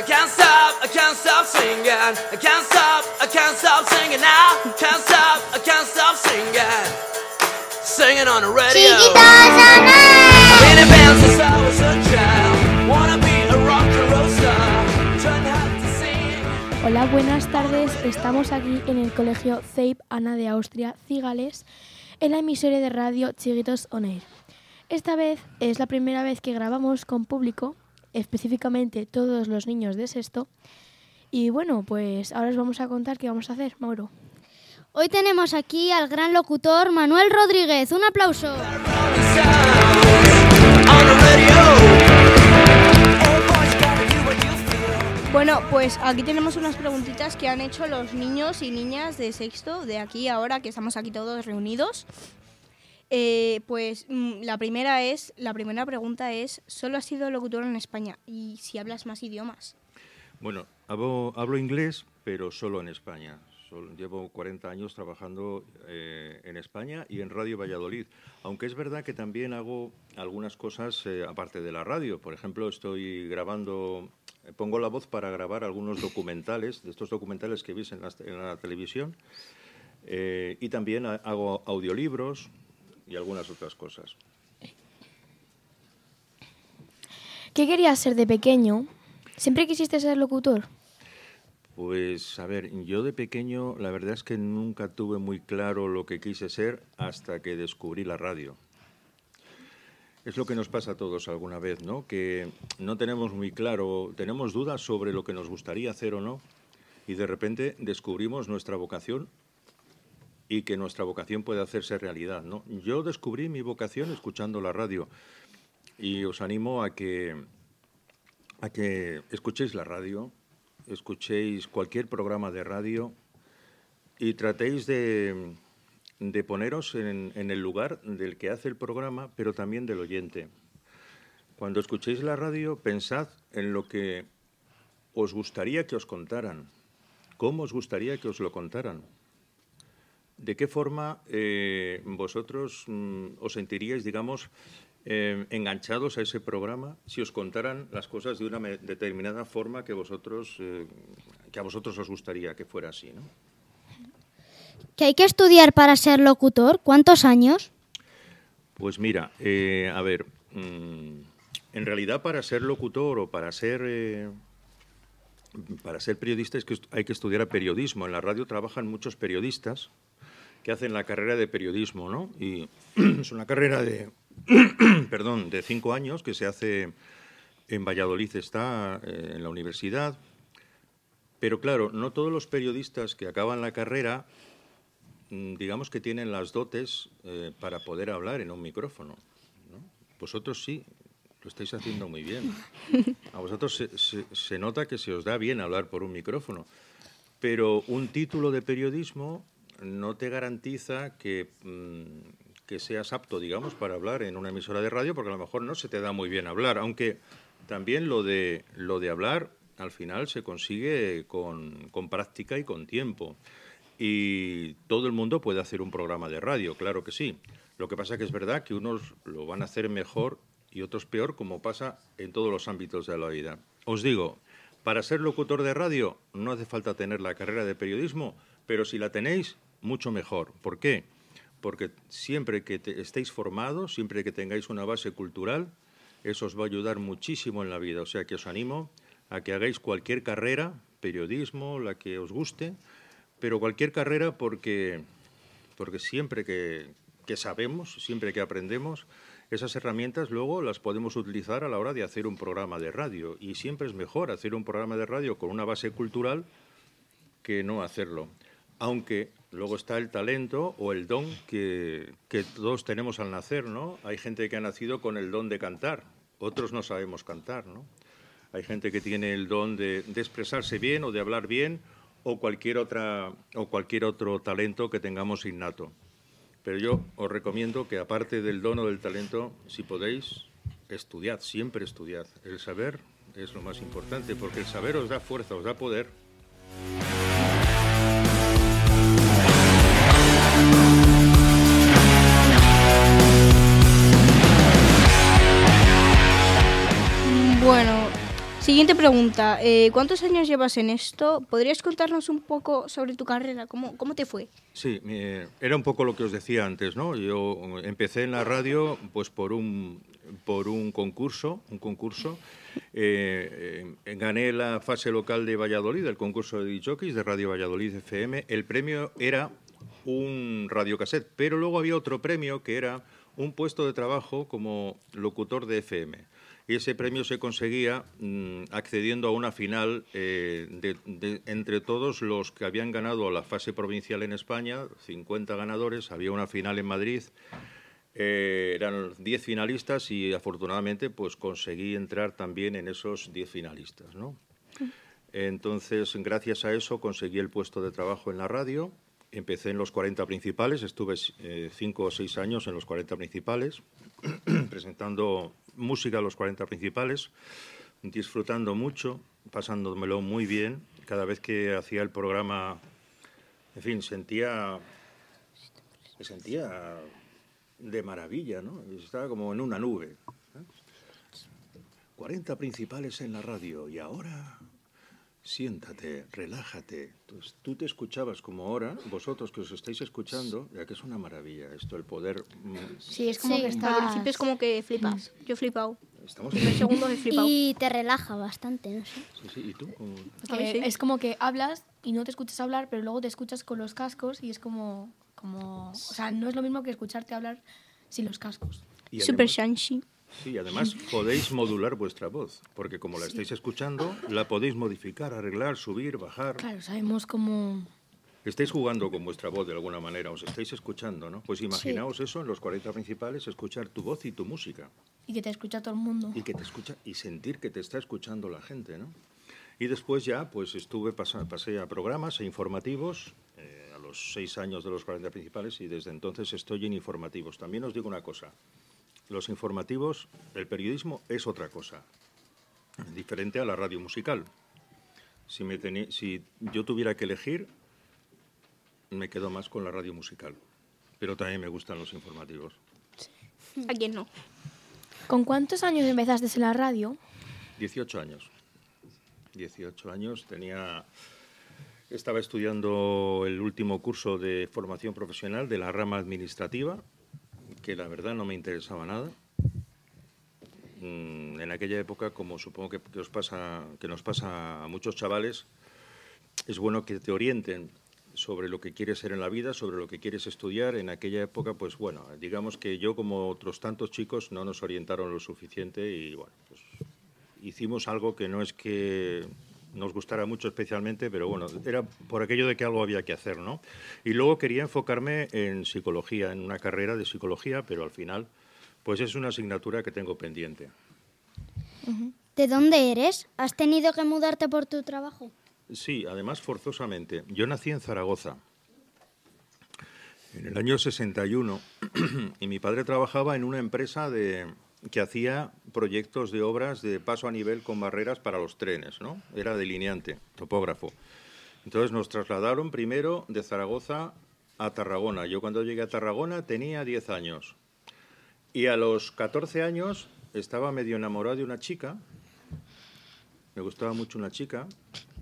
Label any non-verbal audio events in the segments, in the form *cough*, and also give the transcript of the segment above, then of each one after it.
I can't stop, I can't stop singing. I can't stop, I can't stop singing now. Can't stop, I can't stop singing. Singing on the radio. Been in band since I was a child. Wanna be a rock and roll star. Hola, buenas tardes. Estamos aquí en el colegio CEIP Ana de Austria, Cigales, en la emisora de radio Chiquitos On Air. Esta vez es la primera vez que grabamos con público, específicamente todos los niños de sexto. Y bueno, pues ahora os vamos a contar qué vamos a hacer, Mauro. Hoy tenemos aquí al gran locutor Manuel Rodríguez. Un aplauso. Bueno, pues aquí tenemos unas preguntitas que han hecho los niños y niñas de sexto, de aquí ahora que estamos aquí todos reunidos. Eh, pues mm, la primera es, la primera pregunta es, ¿solo has sido locutor en España? Y si hablas más idiomas. Bueno, hablo, hablo inglés, pero solo en España. Llevo 40 años trabajando eh, en España y en Radio Valladolid. Aunque es verdad que también hago algunas cosas eh, aparte de la radio. Por ejemplo, estoy grabando, eh, pongo la voz para grabar algunos documentales, de estos documentales que veis en la, televisión. Y también ha- hago audiolibros y algunas otras cosas. ¿Qué querías ser de pequeño? ¿Siempre quisiste ser locutor? Pues a ver, yo de pequeño la verdad es que nunca tuve muy claro lo que quise ser hasta que descubrí la radio. Es lo que nos pasa a todos alguna vez, ¿no? Que no tenemos muy claro, tenemos dudas sobre lo que nos gustaría hacer o no, y de repente descubrimos nuestra vocación y que nuestra vocación puede hacerse realidad. Yo descubrí mi vocación escuchando la radio y os animo a que a que escuchéis la radio, escuchéis cualquier programa de radio y tratéis de, de poneros en el lugar del que hace el programa, pero también del oyente. Cuando escuchéis la radio, pensad en lo que os gustaría que os contaran, cómo os gustaría que os lo contaran. ¿De qué forma eh, vosotros mm, os sentiríais, digamos, eh, enganchados a ese programa si os contaran las cosas de una determinada forma que vosotros, eh, que a vosotros os gustaría que fuera así, ¿no? ¿Que hay que estudiar para ser locutor? ¿Cuántos años? Pues mira, a ver, mm, en realidad para ser locutor o para ser para ser periodista es que hay que estudiar periodismo. En la radio trabajan muchos periodistas que hacen la carrera de periodismo, ¿no? Y *clears throat* es una carrera de, *clears throat* perdón, de cinco años que se hace en Valladolid, está eh, en la universidad. Pero claro, no todos los periodistas que acaban la carrera mm, digamos que tienen las dotes eh, para poder hablar en un micrófono. ¿no? Vosotros sí, lo estáis haciendo muy bien. A vosotros se nota que se os da bien hablar por un micrófono. Pero un título de periodismo no te garantiza que, mm, que seas apto, digamos, para hablar en una emisora de radio, porque a lo mejor no se te da muy bien hablar, aunque también lo de, lo de hablar al final se consigue con, con práctica y con tiempo. Y todo el mundo puede hacer un programa de radio, claro que sí. Lo que pasa que es verdad que unos lo van a hacer mejor y otros peor, como pasa en todos los ámbitos de la vida. Os digo, para ser locutor de radio no hace falta tener la carrera de periodismo, pero si la tenéis, mucho mejor. ¿Por qué? Porque siempre que te- estéis formados, siempre que tengáis una base cultural, eso os va a ayudar muchísimo en la vida. O sea que os animo a que hagáis cualquier carrera, periodismo, la que os guste, pero cualquier carrera porque, porque siempre que, que sabemos, siempre que aprendemos, esas herramientas luego las podemos utilizar a la hora de hacer un programa de radio. Y siempre es mejor hacer un programa de radio con una base cultural que no hacerlo. Aunque luego está el talento o el don que, todos tenemos al nacer, ¿no? Hay gente que ha nacido con el don de cantar, otros no sabemos cantar, ¿no? Hay gente que tiene el don de, de expresarse bien o de hablar bien o cualquier, otra, o cualquier otro talento que tengamos innato. Pero yo os recomiendo que aparte del don o del talento, si podéis, estudiad, siempre estudiad. El saber es lo más importante, porque el saber os da fuerza, os da poder. Siguiente pregunta. Eh, ¿Cuántos años llevas en esto? ¿Podrías contarnos un poco sobre tu carrera? ¿Cómo, cómo te fue? Sí, eh, era un poco lo que os decía antes, ¿no? Yo empecé en la radio pues por un, por un concurso, un concurso. Eh, eh, gané la fase local de Valladolid, el concurso de DJs de Radio Valladolid FM. El premio era un radiocassette, pero luego había otro premio que era un puesto de trabajo como locutor de FM. Y ese premio se conseguía mm, accediendo a una final eh, de, entre todos los que habían ganado la fase provincial en España, 50 ganadores, había una final en Madrid, eh, eran 10 finalistas y afortunadamente pues conseguí entrar también en esos 10 finalistas. ¿no? Entonces, gracias a eso conseguí el puesto de trabajo en la radio Empecé en los 40 principales, estuve 5 eh, o 6 años en los 40 principales, *clears throat* presentando música a los 40 principales, disfrutando mucho, pasándomelo muy bien. Cada vez que hacía el programa, en fin, sentía, me sentía de maravilla, ¿no? Estaba como en una nube. 40 principales en la radio y ahora siéntate, relájate. Entonces, tú te escuchabas como ahora, vosotros que os estáis escuchando, ya que es una maravilla esto, el poder... Mm, sí, es como que está... Al principio es como que flipas. Yo he flipado. Estamos en segundo he flipado. Y te relaja bastante, no sé. Sí, sí. ¿Y tú? Es como que hablas y no te escuchas hablar, pero luego te escuchas con los cascos y es como... como... O sea, no es lo mismo que escucharte hablar sin los cascos. Super shanshi. Sí, además podéis modular vuestra voz, porque como la estáis escuchando, la podéis modificar, arreglar, subir, bajar. Claro, sabemos cómo... Estáis jugando con vuestra voz de alguna manera, os estáis escuchando, ¿no? Pues imaginaos eso en los 40 principales, escuchar tu voz y tu música. Y que te escucha todo el mundo. Y que te escucha y sentir que te está escuchando la gente, ¿no? Y después ya, pues estuve, pasé a programas e informativos eh, a los seis años de los 40 principales y desde entonces estoy en informativos. También os digo una cosa, los informativos, el periodismo es otra cosa, diferente a la radio musical. Si, me si yo tuviera que elegir, me quedo más con la radio musical, pero también me gustan los informativos. ¿A quién no? ¿Con cuántos años empezaste en la radio? 18 años. 18 años, tenía... Estaba estudiando el último curso de formación profesional de la rama administrativa que la verdad no me interesaba nada. Mm, en aquella época, como supongo que, pasa, que nos pasa a muchos chavales, es bueno que te orienten sobre lo que quieres ser en la vida, sobre lo que quieres estudiar. En aquella época, pues bueno, digamos que yo como otros tantos chicos no nos orientaron lo suficiente y bueno, pues hicimos algo que no es que nos gustara mucho especialmente, pero bueno, era por aquello de que algo había que hacer, ¿no? Y luego quería enfocarme en psicología, en una carrera de psicología, pero al final, pues es una asignatura que tengo pendiente. ¿De dónde eres? ¿Has tenido que mudarte por tu trabajo? Sí, además forzosamente. Yo nací en Zaragoza, en el año 61, *clears throat* y mi padre trabajaba en una empresa de, que hacía proyectos de obras de paso a nivel con barreras para los trenes, ¿no? Era delineante, topógrafo. Entonces nos trasladaron primero de Zaragoza a Tarragona. Yo cuando llegué a Tarragona tenía 10 años. Y a los 14 años estaba medio enamorado de una chica. Me gustaba mucho una chica,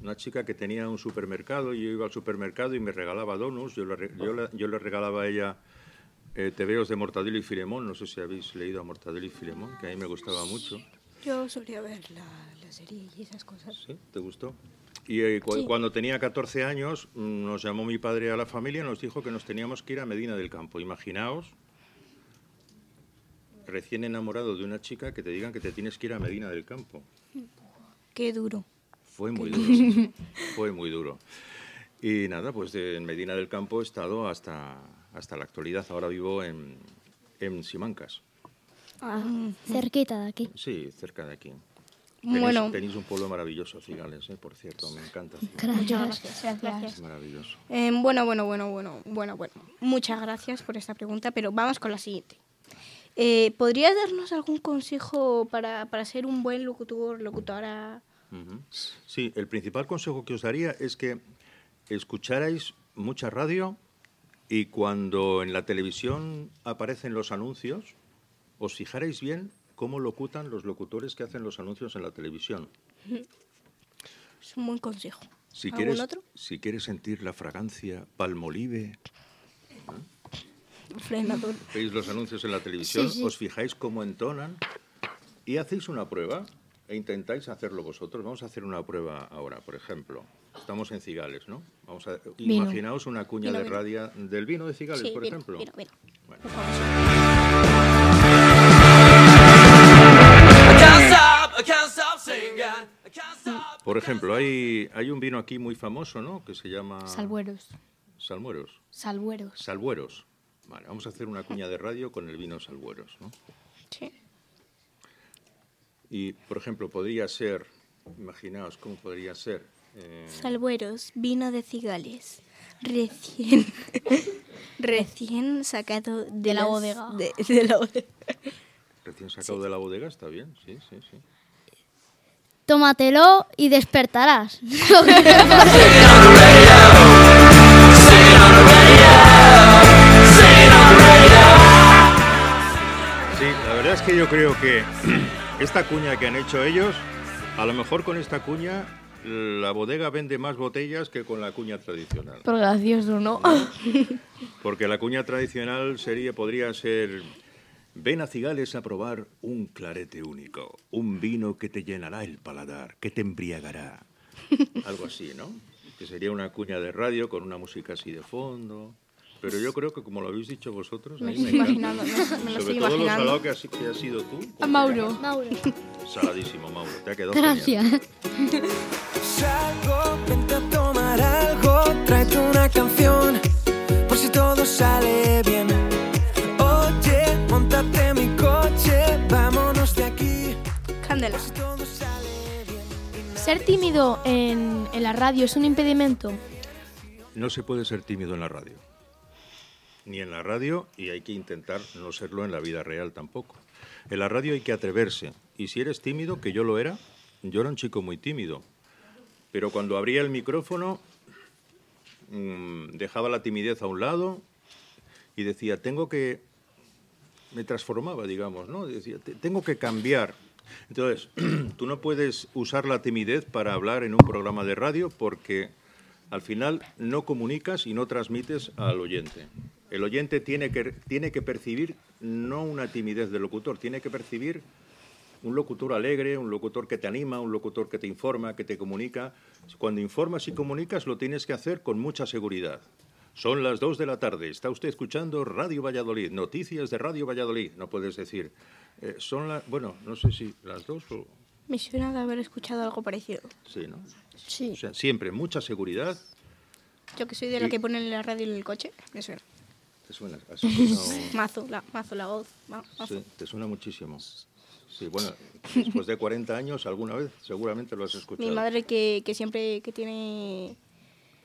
una chica que tenía un supermercado. Y yo iba al supermercado y me regalaba donuts. Yo le, regalaba a ella eh, Tebeos de Mortadelo y Filemón. No sé si habéis leído a Mortadelo y Filemón, que a mí me gustaba mucho. Yo solía ver la, serie y esas cosas. ¿Sí? ¿Te gustó? Y eh, cuando tenía 14 años, mm, nos llamó mi padre a la familia y nos dijo que nos teníamos que ir a Medina del Campo. Imaginaos, recién enamorado de una chica, que te digan que te tienes que ir a Medina del Campo. Qué duro. Fue muy duro. *laughs* Fue muy duro. Y nada, pues en Medina del Campo he estado hasta, hasta la actualidad. Ahora vivo en, en Simancas. Ah, cerquita de aquí. Sí, cerca de aquí. Tenéis, bueno. tenéis un pueblo maravilloso, Cigales, ¿eh? por cierto, me encanta. Muchas gracias. gracias. Es maravilloso. Eh, bueno, bueno, bueno, bueno, bueno, bueno. Muchas gracias por esta pregunta, pero vamos con la siguiente. Eh, ¿Podrías darnos algún consejo para, para, ser un buen locutor, locutora? Sí, el principal consejo que os daría es que escucharais mucha radio y cuando en la televisión aparecen los anuncios, os fijaréis bien cómo locutan los locutores que hacen los anuncios en la televisión. *laughs* Es un buen consejo. Si ¿Algún quieres, otro? si quieres sentir la fragancia palmolive, Frenador. veis los anuncios en la televisión, Sí, sí. os fijáis cómo entonan y hacéis una prueba e intentáis hacerlo vosotros. Vamos a hacer una prueba ahora, por ejemplo. Estamos en Cigales, ¿no? Vamos a Vino. imaginaos una cuña Vino, de radio del vino de Cigales, Sí, por vino, ejemplo. Bueno. Stop. Por ejemplo, hay, hay un vino aquí muy famoso, ¿no? Que se llama Salbueros. Salmueros. Salbueros. Salbueros. Vale, vamos a hacer una cuña de radio con el vino Salbueros, ¿no? Sí. Y, por ejemplo, podría ser, imaginaos cómo podría ser. Eh, Salbueros, vino de cigales. Recién. *laughs* recién sacado de, De la las- bodega. De, de la bodega. *laughs* recién sacado de la bodega, está bien, sí, sí, sí. Tómatelo y despertarás. *laughs* Sí, la verdad es que yo creo que *clears throat* esta cuña que han hecho ellos, a lo mejor con esta cuña la bodega vende más botellas que con la cuña tradicional. Por gracioso, ¿no? *laughs* Porque la cuña tradicional sería, podría ser, ven a Cigales a probar un clarete único, un vino que te llenará el paladar, que te embriagará. *laughs* Algo así, ¿no? Que sería una cuña de radio con una música así de fondo. Pero yo creo que como lo habéis dicho vosotros, Me lo me imaginando, me, me lo Sobre estoy todo lo imaginando. salado que has, que has sido tú. A Mauro. Mauro. Saladísimo, Mauro. Te ha quedado. Gracias. *laughs* tráete una canción, por si todo sale bien. Oye, montate en mi coche, vámonos de aquí, Candela. si todo sale bien. ¿Ser tímido en, en la radio es un impedimento? No se puede ser tímido en la radio. Ni en la radio y hay que intentar no serlo en la vida real tampoco. En la radio hay que atreverse. Y si eres tímido, que yo lo era, yo era un chico muy tímido. Pero cuando abría el micrófono, mm, dejaba la timidez a un lado y decía, tengo que... Me transformaba, digamos, ¿no? Decía, "Te- tengo que cambiar. Entonces, *clears throat* tú no puedes usar la timidez para hablar en un programa de radio porque al final no comunicas y no transmites al oyente. El oyente tiene que, tiene que percibir no una timidez del locutor, tiene que percibir un locutor alegre, un locutor que te anima, un locutor que te informa, que te comunica. Cuando informas y comunicas lo tienes que hacer con mucha seguridad. Son las 2 de la tarde, está usted escuchando Radio Valladolid, noticias de Radio Valladolid. No puedes decir, eh, son las, bueno, no sé si las 2 o... Me suena de haber escuchado algo parecido. Sí, ¿no? Sí. O sea, siempre mucha seguridad. Yo que soy de la que ponen la radio en el coche, me suena. ¿Te suena? ¿Has escuchado? *laughs* Mazo, la, mazo la voz. ma- mazo. Sí, te suena muchísimo. Sí, bueno, después de 40 años, alguna vez seguramente lo has escuchado. Mi madre que, que siempre que tiene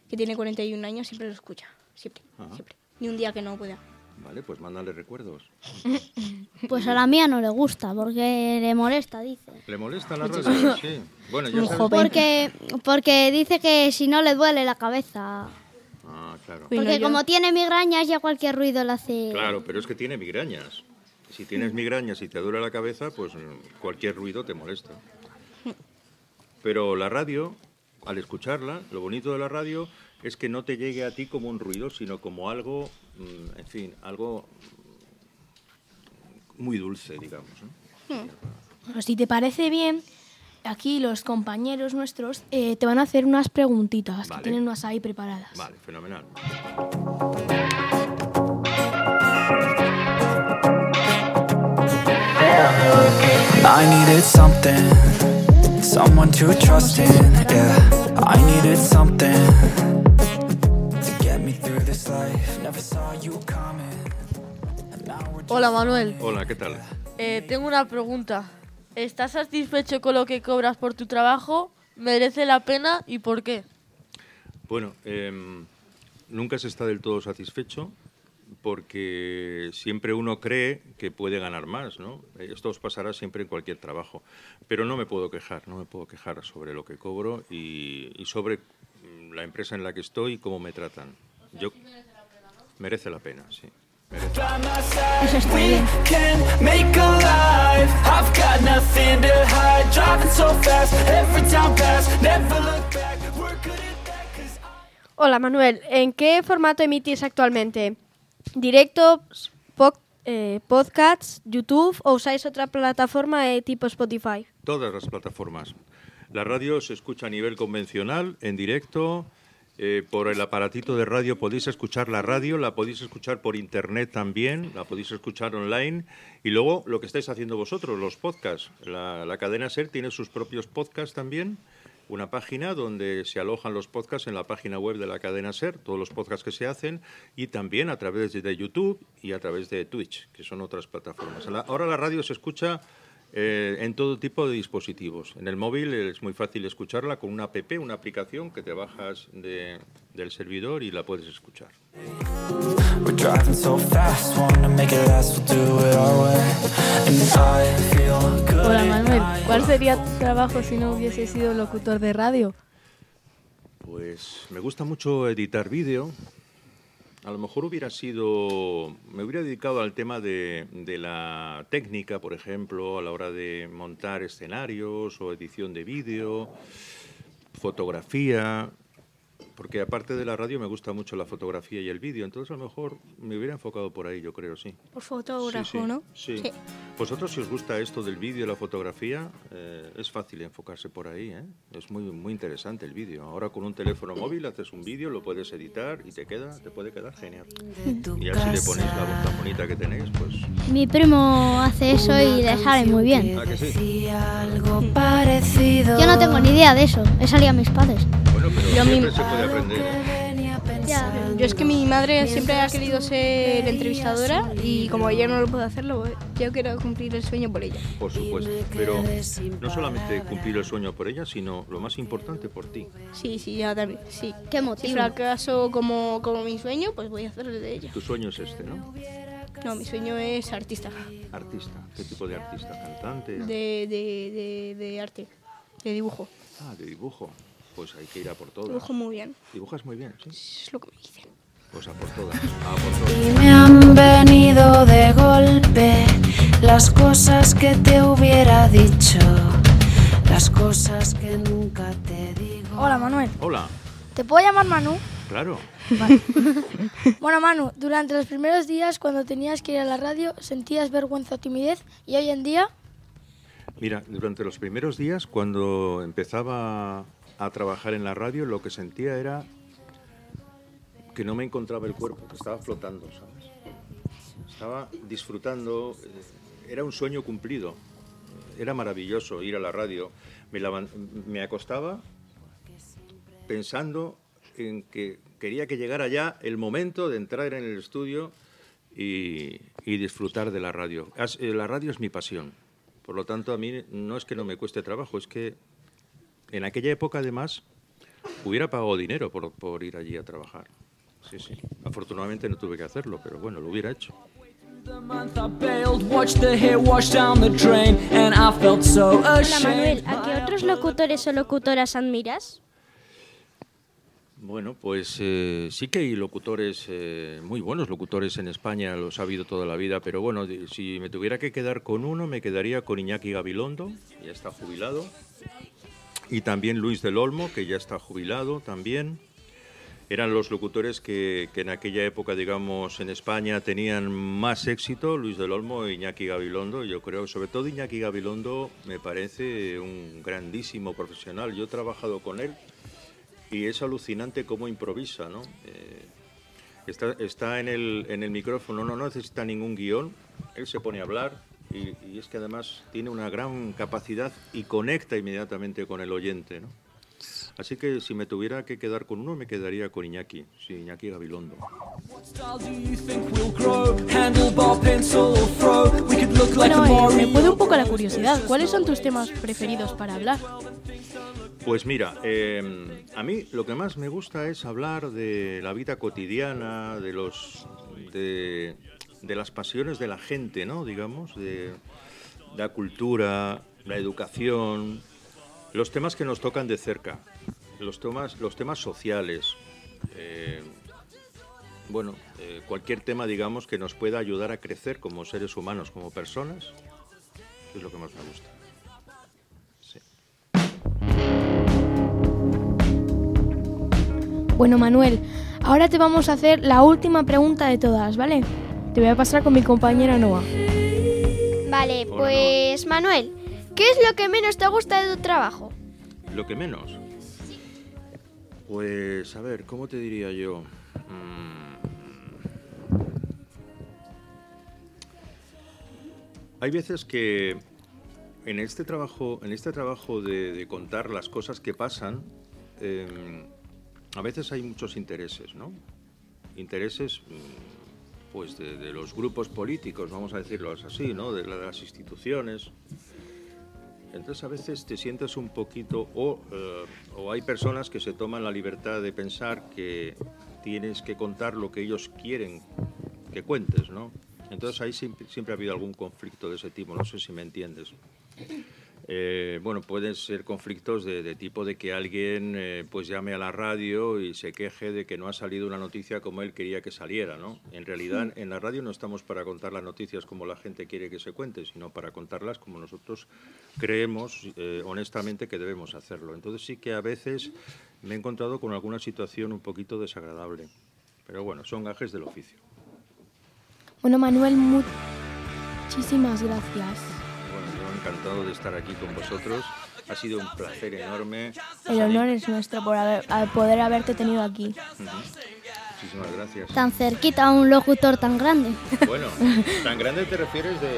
que tiene 41 años siempre lo escucha. Siempre, Ajá. siempre. Ni un día que no pueda. Vale, pues mándale recuerdos. *laughs* Pues a la mía no le gusta porque le molesta, dice. ¿Le molesta la radio? Sí. *laughs* Bueno, ya sabes- joven. Porque, porque dice que si no le duele la cabeza. Ah, claro. Bueno, Porque yo- como tiene migrañas ya cualquier ruido le hace... Claro, pero es que tiene migrañas. Si tienes *laughs* migrañas y te duele la cabeza, pues mm, cualquier ruido te molesta. Pero la radio, al escucharla, lo bonito de la radio es que no te llegue a ti como un ruido, sino como algo, mm, en fin, algo muy dulce, digamos. Bueno, si te parece bien, aquí los compañeros nuestros eh, te van a hacer unas preguntitas Vale. que tienen unas ahí preparadas. Vale, fenomenal. I needed something, someone to trust in, yeah. I needed something to get me through this life. Never saw you coming. and now we're Hola Manuel, Hola, ¿qué tal? Eh, tengo una pregunta. ¿Estás satisfecho con lo que cobras por tu trabajo? ¿Merece la pena y por qué? Bueno, em, nunca se está del todo satisfecho porque siempre uno cree que puede ganar más, ¿no? Esto os pasará siempre en cualquier trabajo. Pero no me puedo quejar, no me puedo quejar sobre lo que cobro y, y sobre mm, la empresa en la que estoy y cómo me tratan. Yo merece la pena, sí. merece. by my side. We can make a life. I've got nothing to hide. Driving so fast. fast, every time fast, never look back. We're good at that 'cause Hola Manuel, ¿en qué formato emitís actualmente? ¿Directos, po- eh, podcasts, YouTube o usáis otra plataforma de tipo Spotify? Todas las plataformas. La radio se escucha a nivel convencional, en directo. eh, por el aparatito de radio podéis escuchar la radio, la podéis escuchar por internet también, la podéis escuchar online. Y luego lo que estáis haciendo vosotros, los podcasts. La cadena SER tiene sus propios podcasts también. Una página donde se alojan los podcasts en la página web de la cadena SER, todos los podcasts que se hacen, y también a través de YouTube y a través de Twitch, que son otras plataformas. La- ahora la radio se escucha eh, en todo tipo de dispositivos. En el móvil es muy fácil escucharla con una app, una aplicación que te bajas de- del servidor y la puedes escuchar. Hola Manuel. ¿cuál sería tu trabajo si no hubiese sido locutor de radio? Pues me gusta mucho editar vídeo. A lo mejor hubiera sido, me hubiera dedicado al tema de, de la técnica, por ejemplo, a la hora de montar escenarios o edición de vídeo, fotografía, porque aparte de la radio me gusta mucho la fotografía y el vídeo, entonces a lo mejor me hubiera enfocado por ahí, yo creo, sí. Por fotógrafo, Sí, sí, ¿no? Sí. Vosotros, si os gusta esto del vídeo y la fotografía, eh, es fácil enfocarse por ahí. ¿eh? Es muy, muy interesante el vídeo. Ahora con un teléfono móvil haces un vídeo, lo puedes editar y te queda, te puede quedar genial. Y así le ponéis la voz tan bonita que tenéis, pues. Mi primo hace eso y le sale muy bien. ¿A que sí? Decía algo parecido. Yo no tengo ni idea de eso, he salido a mis padres. Bueno, pero Yo siempre mi- se puede Ya, yo es que mi madre siempre ha querido ser entrevistadora y como ella no lo puede hacerlo, yo quiero cumplir el sueño por ella. Por supuesto. Pero no solamente cumplir el sueño por ella, sino lo más importante por ti. Sí, sí, ya también, sí. Qué Si motivo. fracaso como, como mi sueño, pues voy a hacerlo de ella. Tu sueño es este, ¿no? No, mi sueño es artista, Artista. ¿Qué tipo de artista? ¿Cantante? de, de, de, de arte, de dibujo. Ah, de dibujo. Pues hay que ir a por todas. Dibujo muy bien, Dibujas muy bien, sí. es lo que me dicen. Pues a por todas. A por todas. Y me han venido de golpe las cosas que te hubiera dicho, las cosas que nunca te digo. Hola Manuel, Hola, ¿te puedo llamar Manu? claro. *laughs* Bueno Manu, durante los primeros días cuando tenías que ir a la radio, ¿sentías vergüenza o timidez? ¿Y hoy en día? Mira, durante los primeros días, cuando empezaba a trabajar en la radio, lo que sentía era que no me encontraba el cuerpo, que estaba flotando, ¿sabes? Estaba disfrutando, eh, era un sueño cumplido. Era maravilloso ir a la radio. Me, acostaba pensando en que quería que llegara ya el momento de entrar en el estudio y, disfrutar de la radio. Eh, La radio es mi pasión. Por lo tanto, a mí no es que no me cueste trabajo, es que en aquella época, además, hubiera pagado dinero por, por ir allí a trabajar. Sí, sí. Afortunadamente no tuve que hacerlo, pero bueno, lo hubiera hecho. Hola. Manuel, ¿a qué otros locutores o locutoras admiras? Bueno, pues eh, sí que hay locutores, eh, muy buenos locutores en España, los ha habido toda la vida, pero bueno, si me tuviera que quedar con uno, me quedaría con Iñaki Gabilondo, ya está jubilado, y también Luis del Olmo, que ya está jubilado también. Eran los locutores que, que en aquella época, digamos, en España tenían más éxito, Luis del Olmo e Iñaki Gabilondo. Yo creo, sobre todo Iñaki Gabilondo, me parece un grandísimo profesional. Yo he trabajado con él y es alucinante cómo improvisa, ¿no? Eh, está, está en, el, en el micrófono, no, no necesita ningún guion, él se pone a hablar y, y es que además tiene una gran capacidad y conecta inmediatamente con el oyente, ¿no? Así que si me tuviera que quedar con uno, me quedaría con Iñaki, sí, Iñaki Gabilondo. Style do you think we'll grow? Handlebar, pencil or throw? We could look like Bueno, a eh, me puede un poco la curiosidad. ¿Cuáles son tus temas preferidos para hablar? Pues mira, eh, a mí lo que más me gusta es hablar de la vida cotidiana, de los de, de las pasiones de la gente, ¿no? Digamos, de, la cultura, la educación, los temas que nos tocan de cerca, los temas, los temas sociales, eh, bueno, eh, cualquier tema, digamos, que nos pueda ayudar a crecer como seres humanos, como personas, es lo que más me gusta. Bueno, Manuel, ahora te vamos a hacer la última pregunta de todas, ¿vale? Te voy a pasar con mi compañera Noah. Vale, pues Manuel, ¿qué es lo que menos te gusta de tu trabajo? Lo que menos. Pues, a ver, ¿cómo te diría yo? Mm. Hay veces que en este trabajo, en este trabajo de, de contar las cosas que pasan, em, a veces hay muchos intereses, ¿no? Intereses, mm, pues, de, de los grupos políticos, vamos a decirlo así, ¿no? De, la- de las instituciones. Entonces a veces te sientes un poquito, o, eh, o hay personas que se toman la libertad de pensar que tienes que contar lo que ellos quieren que cuentes, ¿no? Entonces ahí siempre, siempre ha habido algún conflicto de ese tipo, no sé si me entiendes. Eh, bueno, pueden ser conflictos de, de tipo de que alguien eh, pues llame a la radio y se queje de que no ha salido una noticia como él quería que saliera, ¿no? En realidad, en la radio no estamos para contar las noticias como la gente quiere que se cuente, sino para contarlas como nosotros creemos eh, honestamente que debemos hacerlo. Entonces sí que a veces me he encontrado con alguna situación un poquito desagradable. Pero bueno, son gajes del oficio. Bueno, Manuel, mu- muchísimas gracias. Encantado de estar aquí con vosotros. Ha sido un placer enorme. El honor es nuestro por haber- poder haberte tenido aquí. Ujú. Muchísimas gracias. Tan cerquita a un locutor tan grande. Bueno, ¿tan grande te refieres de,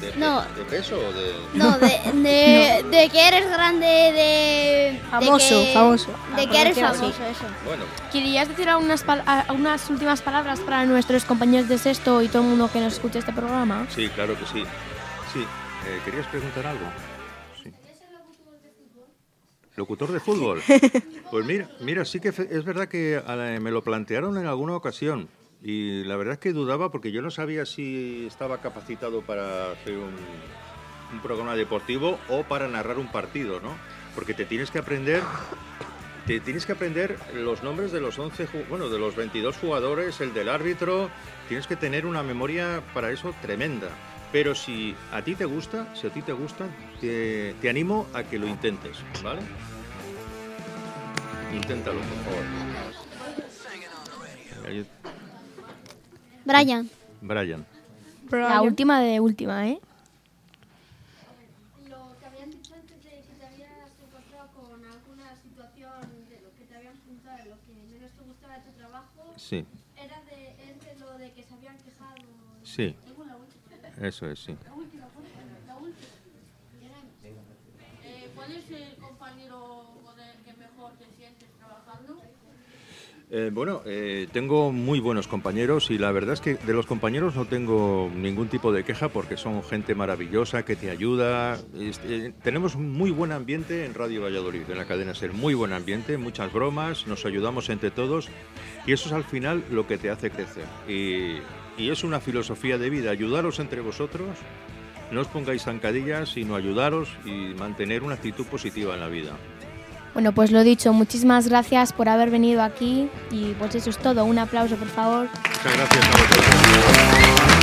de, No. de peso o de...? No, de, de, *laughs* de que eres grande, de... Famoso, de que, famoso. De que eres famoso, eso. Bueno, ¿Querías decir algunas, unas últimas palabras para nuestros compañeros de sexto y todo el mundo que nos escuche este programa? sí, claro que sí. Sí, eh, ¿querías preguntar algo? Sí. ¿Locutor de fútbol? *laughs* Pues mira, mira, sí que es verdad que la- me lo plantearon en alguna ocasión y la verdad es que dudaba porque yo no sabía si estaba capacitado para hacer un, un programa deportivo o para narrar un partido, ¿no? Porque te tienes que aprender te tienes que aprender los nombres de los 11, ju- bueno, de los 22 jugadores, el del árbitro, tienes que tener una memoria para eso tremenda. Pero si a ti te gusta, si a ti te gusta, te, te animo a que lo intentes, ¿vale? Inténtalo, por favor. Brian. Brian. La última de última, ¿eh? Lo que habían dicho antes de que te habías encontrado con alguna situación de lo que te habían preguntado, de lo que menos te gustaba de tu trabajo, Sí, era de, es de lo de que se habían quejado. sí, Tengo la última. Eso es, sí. La última, la última. Eh, ¿Cuál es el compañero con el que mejor te sientes trabajando? Eh, bueno, eh, tengo muy buenos compañeros y la verdad es que de los compañeros no tengo ningún tipo de queja porque son gente maravillosa que te ayuda. Este, tenemos un muy buen ambiente en Radio Valladolid, en la cadena Ser, muy buen ambiente, muchas bromas, nos ayudamos entre todos y eso es al final lo que te hace crecer. Y, y es una filosofía de vida, ayudaros entre vosotros, no os pongáis zancadillas, sino ayudaros y mantener una actitud positiva en la vida. Bueno, pues lo dicho, muchísimas gracias por haber venido aquí y pues eso es todo. Un aplauso, por favor. Muchas gracias a vosotros.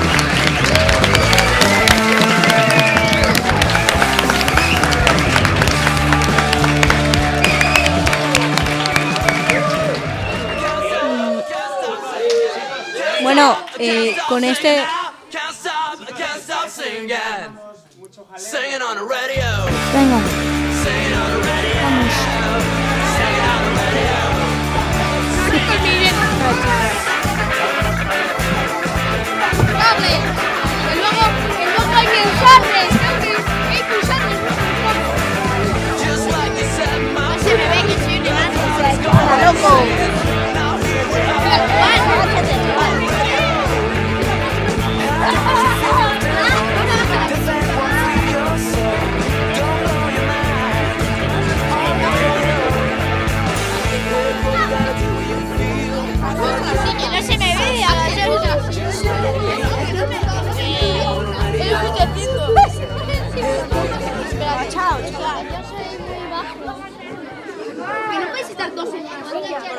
Bueno, eh, con este Can't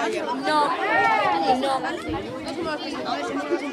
No, no.